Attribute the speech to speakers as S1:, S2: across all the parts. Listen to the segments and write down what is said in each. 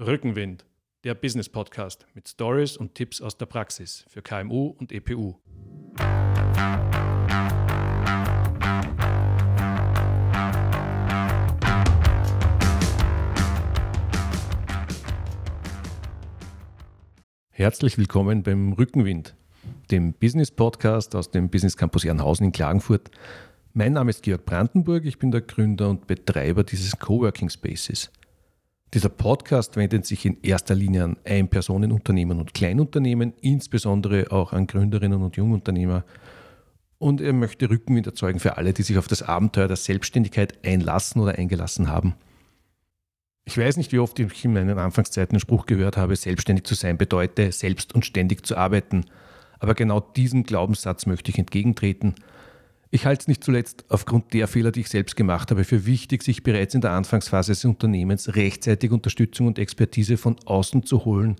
S1: Rückenwind, der Business Podcast mit Stories und Tipps aus der Praxis für KMU und EPU. Herzlich willkommen beim Rückenwind, dem Business Podcast aus dem Business Campus Ehrenhausen in Klagenfurt. Mein Name ist Georg Brandenburg, ich bin der Gründer und Betreiber dieses Coworking Spaces. Dieser Podcast wendet sich in erster Linie an Ein-Personen-Unternehmen und Kleinunternehmen, insbesondere auch an Gründerinnen und Jungunternehmer. Und er möchte Rückenwind erzeugen für alle, die sich auf das Abenteuer der Selbstständigkeit einlassen oder eingelassen haben. Ich weiß nicht, wie oft ich in meinen Anfangszeiten den Spruch gehört habe, selbstständig zu sein bedeute, selbst und ständig zu arbeiten. Aber genau diesem Glaubenssatz möchte ich entgegentreten – ich halte es nicht zuletzt aufgrund der Fehler, die ich selbst gemacht habe, für wichtig, sich bereits in der Anfangsphase des Unternehmens rechtzeitig Unterstützung und Expertise von außen zu holen,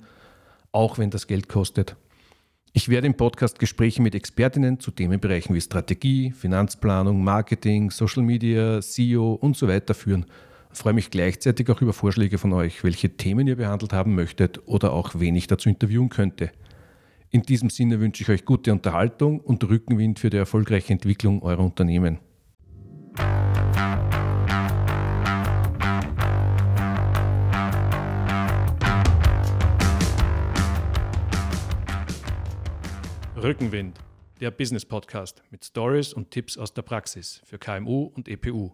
S1: auch wenn das Geld kostet. Ich werde im Podcast Gespräche mit Expertinnen zu Themenbereichen wie Strategie, Finanzplanung, Marketing, Social Media, SEO und so weiter führen. Ich freue mich gleichzeitig auch über Vorschläge von euch, welche Themen ihr behandelt haben möchtet oder auch wen ich dazu interviewen könnte. In diesem Sinne wünsche ich euch gute Unterhaltung und Rückenwind für die erfolgreiche Entwicklung eurer Unternehmen. Rückenwind, der Business Podcast mit Stories und Tipps aus der Praxis für KMU und EPU.